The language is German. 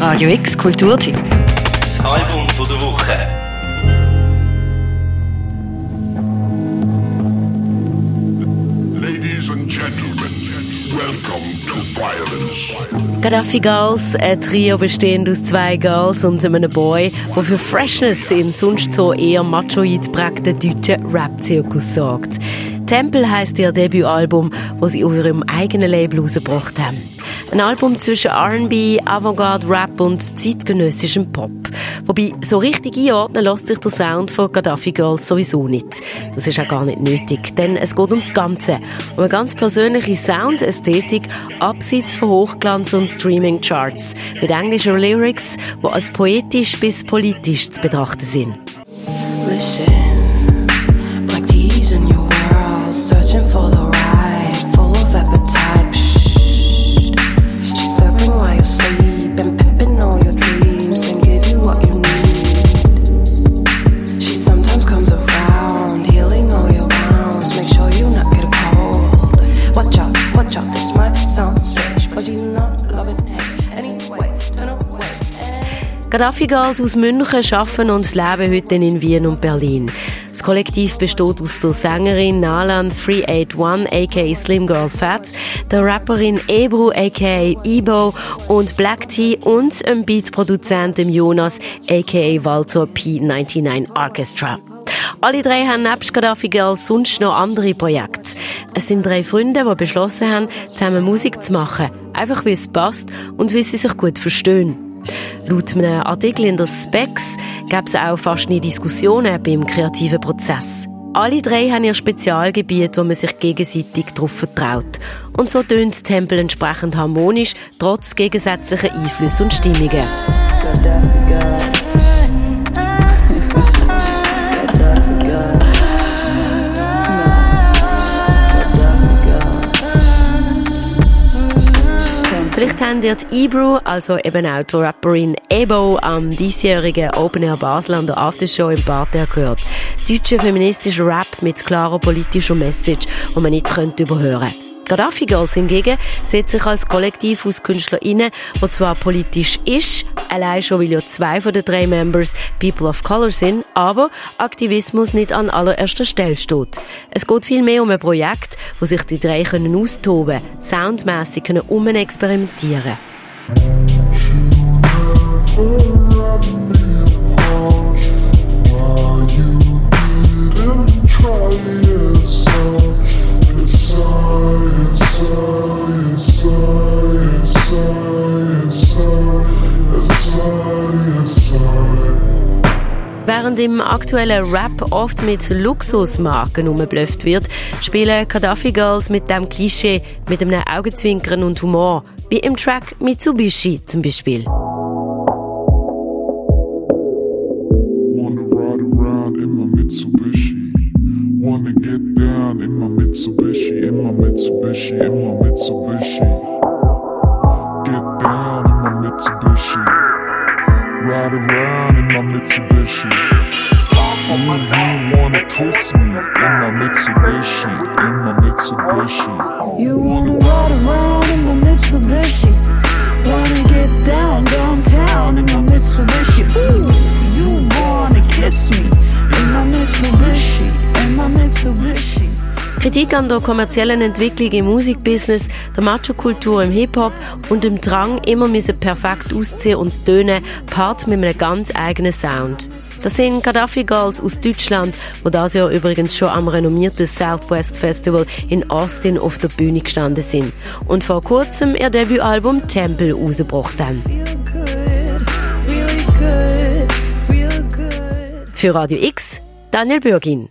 Radio X Kulturteam. Das Album von der Woche. Ladies and gentlemen, welcome to violence. Gaddafi Girls, ein Trio bestehend aus zwei Girls und einem Boy, der für Freshness im sonst so eher machoid prägten deutschen Rap-Zirkus sorgt. Tempel heisst ihr Debütalbum, das sie auf ihrem eigenen Label rausgebracht haben. Ein Album zwischen R&B, Avantgarde, Rap und zeitgenössischem Pop. Wobei, so richtig einordnen lässt sich der Sound von Gaddafi Girls sowieso nicht. Das ist auch gar nicht nötig, denn es geht ums Ganze. Um eine ganz persönliche Soundästhetik, abseits von Hochglanz und Streaming-Charts. Mit englischen Lyrics, die als poetisch bis politisch zu betrachten sind. Listen, Gaddafi Girls aus München arbeiten und leben heute in Wien und Berlin. Das Kollektiv besteht aus der Sängerin Nalan 381 aka Slim Girl Fat, der Rapperin Ebru aka Ebo und Black Tea und dem Beatproduzenten Jonas aka Walter P99 Orchestra. Alle drei haben nebst Gaddafi Girls sonst noch andere Projekte. Es sind drei Freunde, die beschlossen haben, zusammen Musik zu machen. Einfach wie es passt und wie sie sich gut verstehen. Laut einem Artikel in der Specs gab es auch fast nie Diskussionen beim kreativen Prozess. Alle drei haben ihr Spezialgebiet, wo man sich gegenseitig darauf vertraut. Und so tönt Tempel entsprechend harmonisch, trotz gegensätzlicher Einflüsse und Stimmungen. Die Ebru, also eben auch die Rapperin Ebo, am diesjährigen Open Air Basel an der Aftershow im Parterre gehört. Deutscher feministischer Rap mit klarer politischer Message, die man nicht könnte überhören Gaddafi Girls hingegen setzt sich als Kollektiv aus KünstlerInnen, wo zwar politisch ist, allein schon weil ja zwei von den drei Members People of Color sind, aber Aktivismus nicht an allererster Stelle steht. Es geht vielmehr um ein Projekt, wo sich die drei können austoben, soundmässig können umexperimentieren. Während im aktuellen Rap oft mit Luxusmarken umgeblufft wird, spielen Gaddafi Girls mit dem Klischee mit einem Augenzwinkern und Humor, wie im Track Mitsubishi zum Beispiel. Wanna ride around in my Mitsubishi. Wanna get down in my Mitsubishi, in my Mitsubishi, in my Mitsubishi. Get down in my Mitsubishi. Ride around in my Mitsubishi. Ooh, you wanna kiss me in my Mitsubishi, in my Mitsubishi. You wanna ride around in my Mitsubishi. Wanna get down downtown Kritik an der kommerziellen Entwicklung im Musikbusiness, der Macho-Kultur im Hip-Hop und dem Drang, immer perfekt auszuziehen und zu tönen, Part mit einem ganz eigenen Sound. Das sind Gaddafi Girls aus Deutschland, wo das Jahr übrigens schon am renommierten Southwest Festival in Austin auf der Bühne gestanden sind und vor kurzem ihr Debütalbum Temple rausgebracht haben. Für Radio X, Daniel Bürgin.